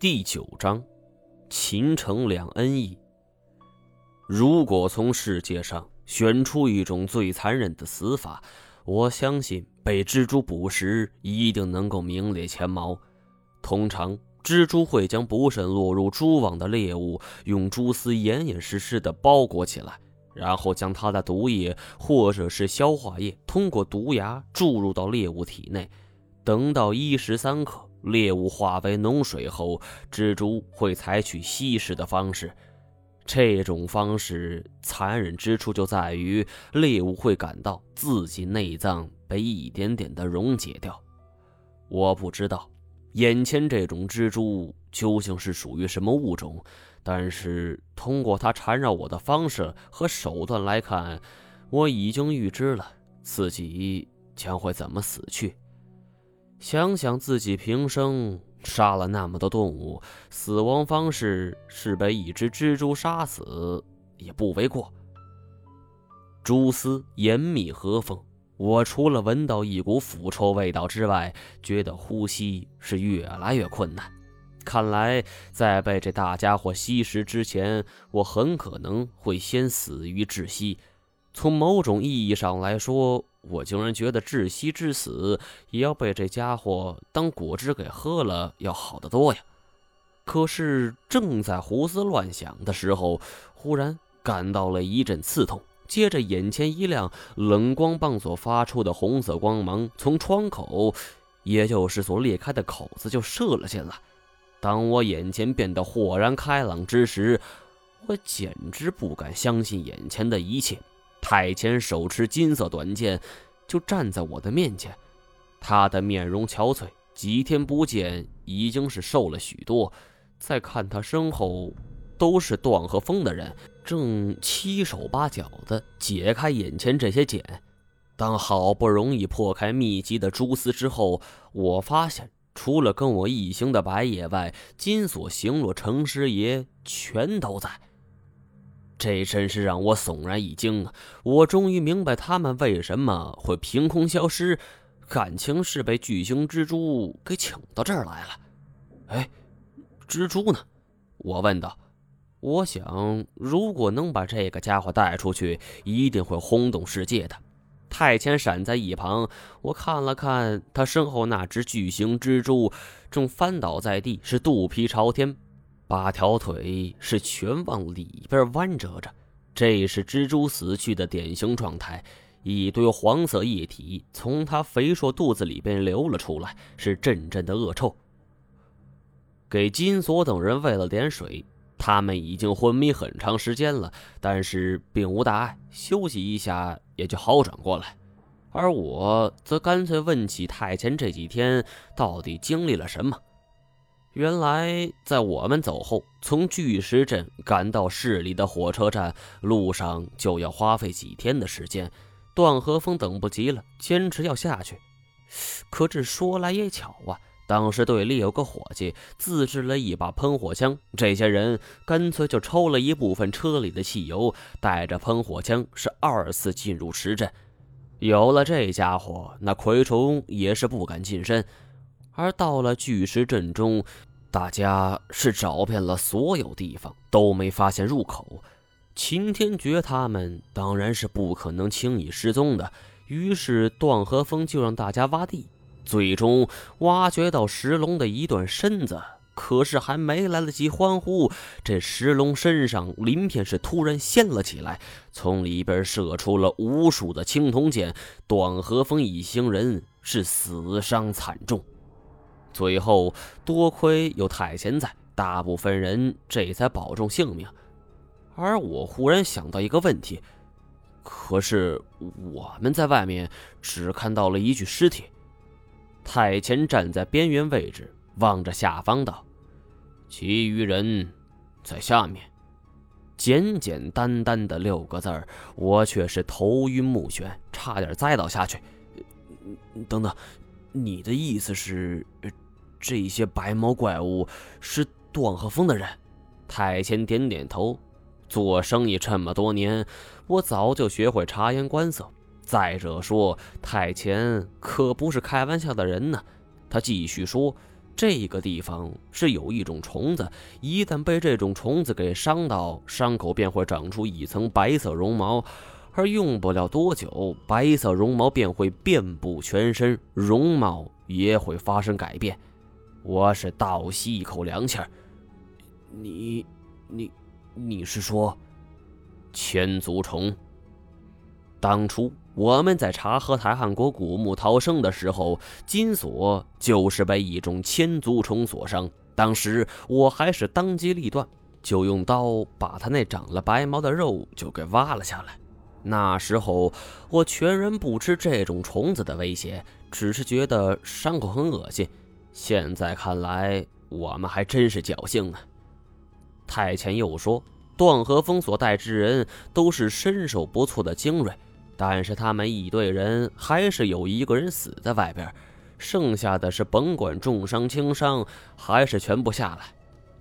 第九章，秦城两恩义。如果从世界上选出一种最残忍的死法，我相信被蜘蛛捕食一定能够名列前茅。通常，蜘蛛会将不慎落入蛛网的猎物用蛛丝严严实实的包裹起来，然后将它的毒液或者是消化液通过毒牙注入到猎物体内，等到一时三刻。猎物化为脓水后，蜘蛛会采取吸食的方式。这种方式残忍之处就在于，猎物会感到自己内脏被一点点的溶解掉。我不知道眼前这种蜘蛛究竟是属于什么物种，但是通过它缠绕我的方式和手段来看，我已经预知了自己将会怎么死去。想想自己平生杀了那么多动物，死亡方式是被一只蜘蛛杀死，也不为过。蛛丝严密合缝，我除了闻到一股腐臭味道之外，觉得呼吸是越来越困难。看来在被这大家伙吸食之前，我很可能会先死于窒息。从某种意义上来说，我竟然觉得窒息致死也要被这家伙当果汁给喝了要好得多呀！可是正在胡思乱想的时候，忽然感到了一阵刺痛，接着眼前一亮，冷光棒所发出的红色光芒从窗口，也就是所裂开的口子就射了进来。当我眼前变得豁然开朗之时，我简直不敢相信眼前的一切。太前手持金色短剑，就站在我的面前。他的面容憔悴，几天不见，已经是瘦了许多。再看他身后，都是段和风的人，正七手八脚的解开眼前这些茧。当好不容易破开密集的蛛丝之后，我发现，除了跟我一行的白野外，金锁、行洛、程师爷全都在。这真是让我悚然一惊啊！我终于明白他们为什么会凭空消失，感情是被巨型蜘蛛给请到这儿来了。哎，蜘蛛呢？我问道。我想，如果能把这个家伙带出去，一定会轰动世界的。太前闪在一旁，我看了看他身后那只巨型蜘蛛，正翻倒在地，是肚皮朝天。八条腿是全往里边弯折着，这是蜘蛛死去的典型状态。一堆黄色液体从它肥硕肚子里边流了出来，是阵阵的恶臭。给金锁等人喂了点水，他们已经昏迷很长时间了，但是并无大碍，休息一下也就好转过来。而我则干脆问起太前这几天到底经历了什么。原来，在我们走后，从巨石镇赶到市里的火车站，路上就要花费几天的时间。段和风等不及了，坚持要下去。可这说来也巧啊，当时队里有个伙计自制了一把喷火枪，这些人干脆就抽了一部分车里的汽油，带着喷火枪是二次进入石镇。有了这家伙，那蛔虫也是不敢近身。而到了巨石阵中，大家是找遍了所有地方，都没发现入口。秦天觉他们当然是不可能轻易失踪的，于是段和风就让大家挖地，最终挖掘到石龙的一段身子。可是还没来得及欢呼，这石龙身上鳞片是突然掀了起来，从里边射出了无数的青铜剑。段和风一行人是死伤惨重。最后，多亏有太前在，大部分人这才保重性命。而我忽然想到一个问题：可是我们在外面只看到了一具尸体。太前站在边缘位置，望着下方道：“其余人在下面。”简简单单的六个字儿，我却是头晕目眩，差点栽倒下去。等等，你的意思是？这些白毛怪物是段和风的人。太谦点点头。做生意这么多年，我早就学会察言观色。再者说，太谦可不是开玩笑的人呢。他继续说：“这个地方是有一种虫子，一旦被这种虫子给伤到，伤口便会长出一层白色绒毛，而用不了多久，白色绒毛便会遍布全身，容貌也会发生改变。我是倒吸一口凉气儿，你，你，你是说，千足虫？当初。我们在查河台汉国古墓逃生的时候，金锁就是被一种千足虫所伤。当时我还是当机立断，就用刀把他那长了白毛的肉就给挖了下来。那时候我全然不吃这种虫子的威胁，只是觉得伤口很恶心。现在看来，我们还真是侥幸呢。太前又说，段和风所带之人都是身手不错的精锐。但是他们一队人还是有一个人死在外边，剩下的是甭管重伤轻伤，还是全部下来。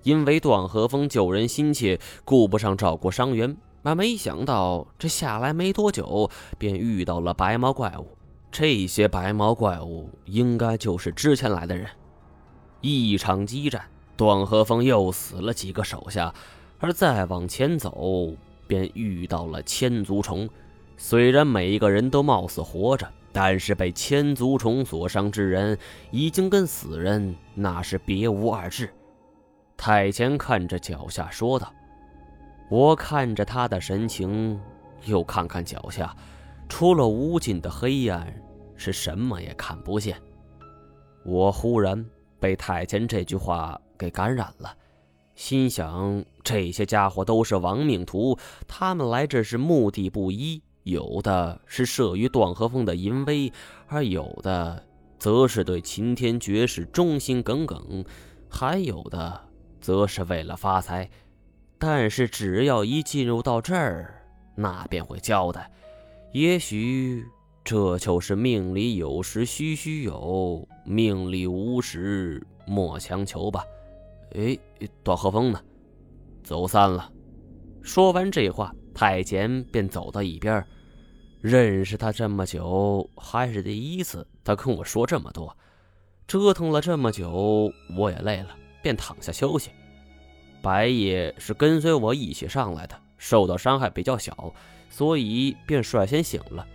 因为段和风救人心切，顾不上照顾伤员，而没想到这下来没多久，便遇到了白毛怪物。这些白毛怪物应该就是之前来的人。一场激战，段和风又死了几个手下，而再往前走，便遇到了千足虫。虽然每一个人都貌似活着，但是被千足虫所伤之人，已经跟死人那是别无二致。太监看着脚下说道：“我看着他的神情，又看看脚下，除了无尽的黑暗，是什么也看不见。”我忽然被太监这句话给感染了，心想：这些家伙都是亡命徒，他们来这是目的不一。有的是慑于段和风的淫威，而有的则是对秦天绝世忠心耿耿，还有的则是为了发财。但是只要一进入到这儿，那便会交代。也许这就是命里有时须须有，命里无时莫强求吧。哎，段和风呢？走散了。说完这话，太监便走到一边。认识他这么久，还是第一次。他跟我说这么多，折腾了这么久，我也累了，便躺下休息。白夜是跟随我一起上来的，受到伤害比较小，所以便率先醒了。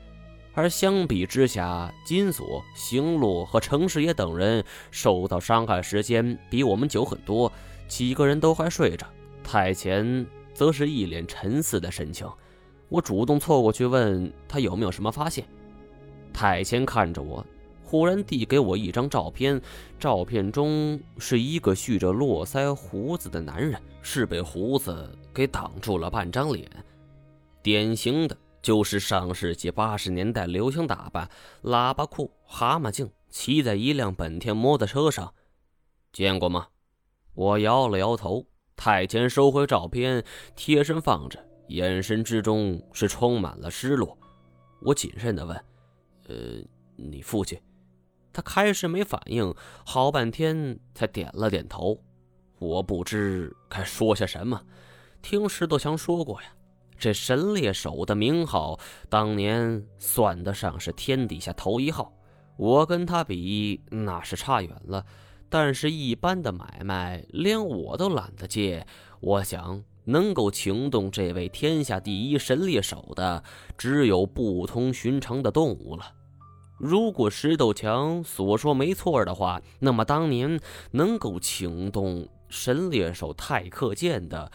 而相比之下，金锁、行路和程师爷等人受到伤害时间比我们久很多，几个人都还睡着。太前则是一脸沉思的神情。我主动凑过去问他有没有什么发现。太谦看着我，忽然递给我一张照片。照片中是一个蓄着络腮胡子的男人，是被胡子给挡住了半张脸，典型的就是上世纪八十年代流行打扮：喇叭裤、蛤蟆镜，骑在一辆本田摩托车上。见过吗？我摇了摇头。太监收回照片，贴身放着。眼神之中是充满了失落，我谨慎地问：“呃，你父亲？”他开始没反应，好半天才点了点头。我不知该说些什么。听石头强说过呀，这神猎手的名号当年算得上是天底下头一号。我跟他比那是差远了，但是一般的买卖连我都懒得接。我想。能够请动这位天下第一神猎手的，只有不同寻常的动物了。如果石头强所说没错的话，那么当年能够请动神猎手太克剑的，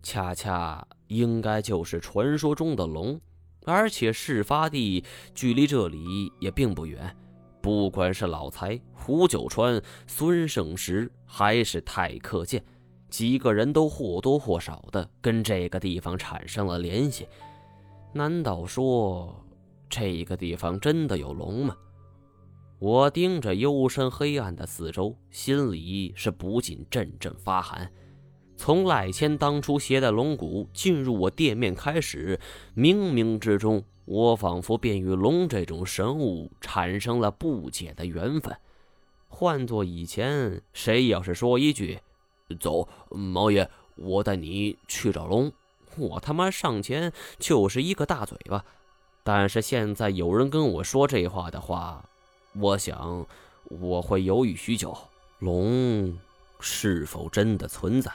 恰恰应该就是传说中的龙。而且事发地距离这里也并不远，不管是老财、胡九川、孙胜石，还是太克剑。几个人都或多或少的跟这个地方产生了联系，难道说这个地方真的有龙吗？我盯着幽深黑暗的四周，心里是不禁阵阵发寒。从赖谦当初携带龙骨进入我店面开始，冥冥之中，我仿佛便与龙这种神物产生了不解的缘分。换做以前，谁要是说一句，走，毛爷，我带你去找龙。我他妈上前就是一个大嘴巴。但是现在有人跟我说这话的话，我想我会犹豫许久。龙是否真的存在？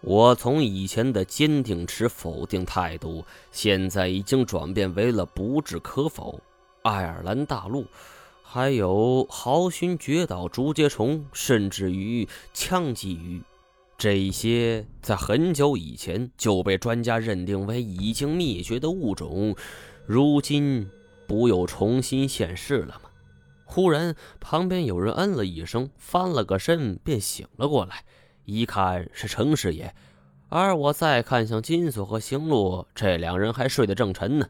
我从以前的坚定持否定态度，现在已经转变为了不置可否。爱尔兰大陆，还有豪勋绝岛竹节虫，甚至于枪击鱼，这些在很久以前就被专家认定为已经灭绝的物种，如今不又重新现世了吗？忽然，旁边有人嗯了一声，翻了个身，便醒了过来。一看是程师爷，而我再看向金锁和行路，这两人还睡得正沉呢。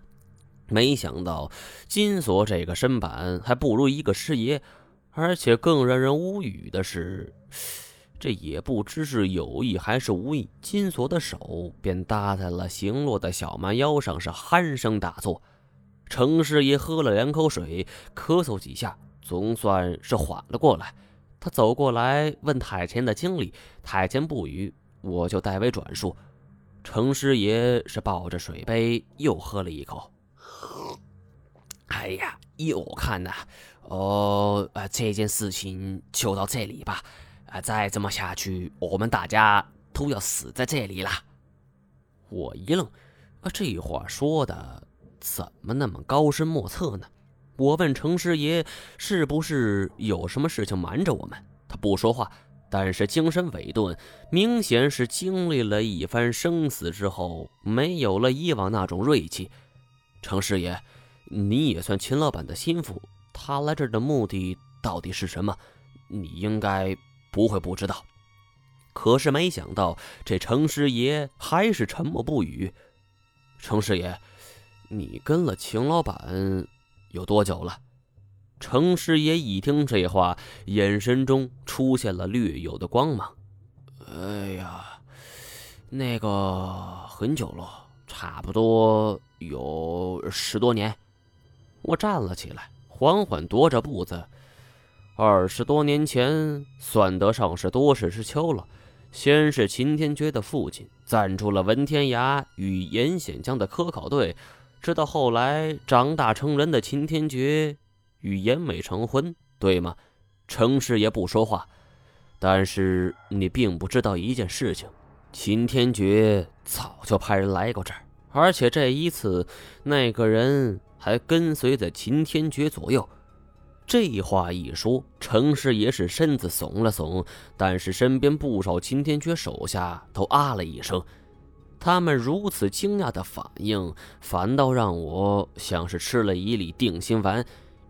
没想到金锁这个身板还不如一个师爷，而且更让人无语的是，这也不知是有意还是无意，金锁的手便搭在了行路的小蛮腰上，是鼾声大作。程师爷喝了两口水，咳嗽几下，总算是缓了过来。他走过来问太前的经历，太前不语，我就代为转述。程师爷是抱着水杯又喝了一口。哎呀，依我看呐，哦，呃，这件事情就到这里吧。啊，再这么下去，我们大家都要死在这里了。我一愣，啊，这话说的怎么那么高深莫测呢？我问程师爷：“是不是有什么事情瞒着我们？”他不说话，但是精神萎顿，明显是经历了一番生死之后，没有了以往那种锐气。程师爷，你也算秦老板的心腹，他来这儿的目的到底是什么？你应该不会不知道。可是没想到，这程师爷还是沉默不语。程师爷，你跟了秦老板？有多久了？程师爷一听这话，眼神中出现了略有的光芒。哎呀，那个很久了，差不多有十多年。我站了起来，缓缓踱着步子。二十多年前，算得上是多事之秋了。先是秦天觉的父亲赞助了文天涯与严显江的科考队。直到后来长大成人的秦天觉与严美成婚，对吗？程师爷不说话，但是你并不知道一件事情：秦天觉早就派人来过这儿，而且这一次那个人还跟随在秦天觉左右。这话一说，程师爷是身子耸了耸，但是身边不少秦天觉手下都啊了一声。他们如此惊讶的反应，反倒让我像是吃了一粒定心丸。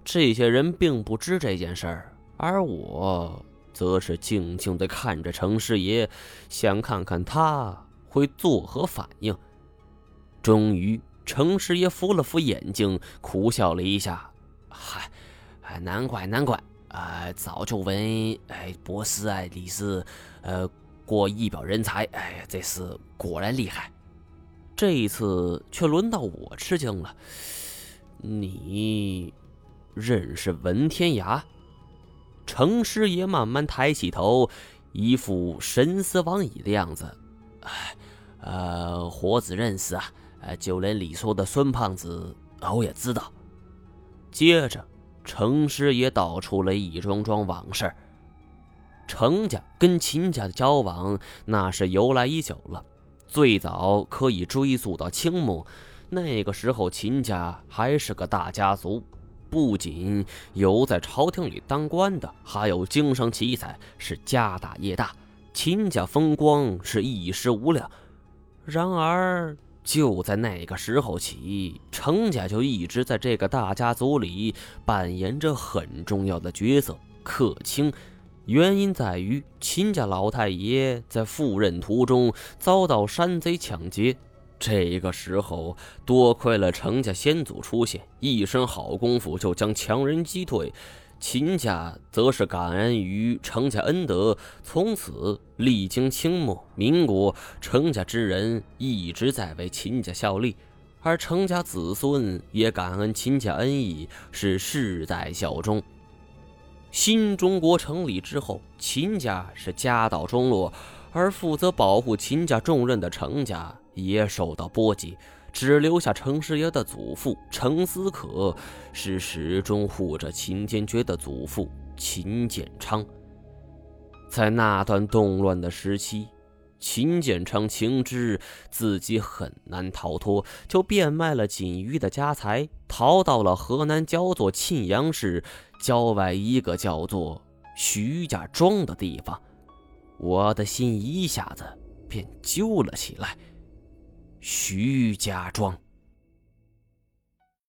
这些人并不知这件事儿，而我则是静静地看着程师爷，想看看他会作何反应。终于，程师爷扶了扶眼睛，苦笑了一下：“嗨，难怪难怪，啊，早就闻，哎，博士啊，你是，呃。”过一表人才，哎，这是果然厉害。这一次却轮到我吃惊了。你认识文天涯？程师爷慢慢抬起头，一副神思往矣的样子。哎，呃，活子认识啊，呃，就连你说的孙胖子，我也知道。接着，程师爷道出了一桩桩往事。程家跟秦家的交往那是由来已久了，最早可以追溯到清末。那个时候，秦家还是个大家族，不仅有在朝廷里当官的，还有经商奇才，是家大业大。秦家风光是一时无两。然而，就在那个时候起，程家就一直在这个大家族里扮演着很重要的角色，客卿。原因在于秦家老太爷在赴任途中遭到山贼抢劫，这个时候多亏了程家先祖出现，一身好功夫就将强人击退。秦家则是感恩于程家恩德，从此历经清末民国，程家之人一直在为秦家效力，而程家子孙也感恩秦家恩义，是世代效忠。新中国成立之后，秦家是家道中落，而负责保护秦家重任的程家也受到波及，只留下程师爷的祖父程思可是始终护着秦天觉的祖父秦建昌。在那段动乱的时期，秦建昌情知自己很难逃脱，就变卖了锦衣的家财，逃到了河南焦作沁阳市郊外一个叫做徐家庄的地方。我的心一下子便揪了起来。徐家庄。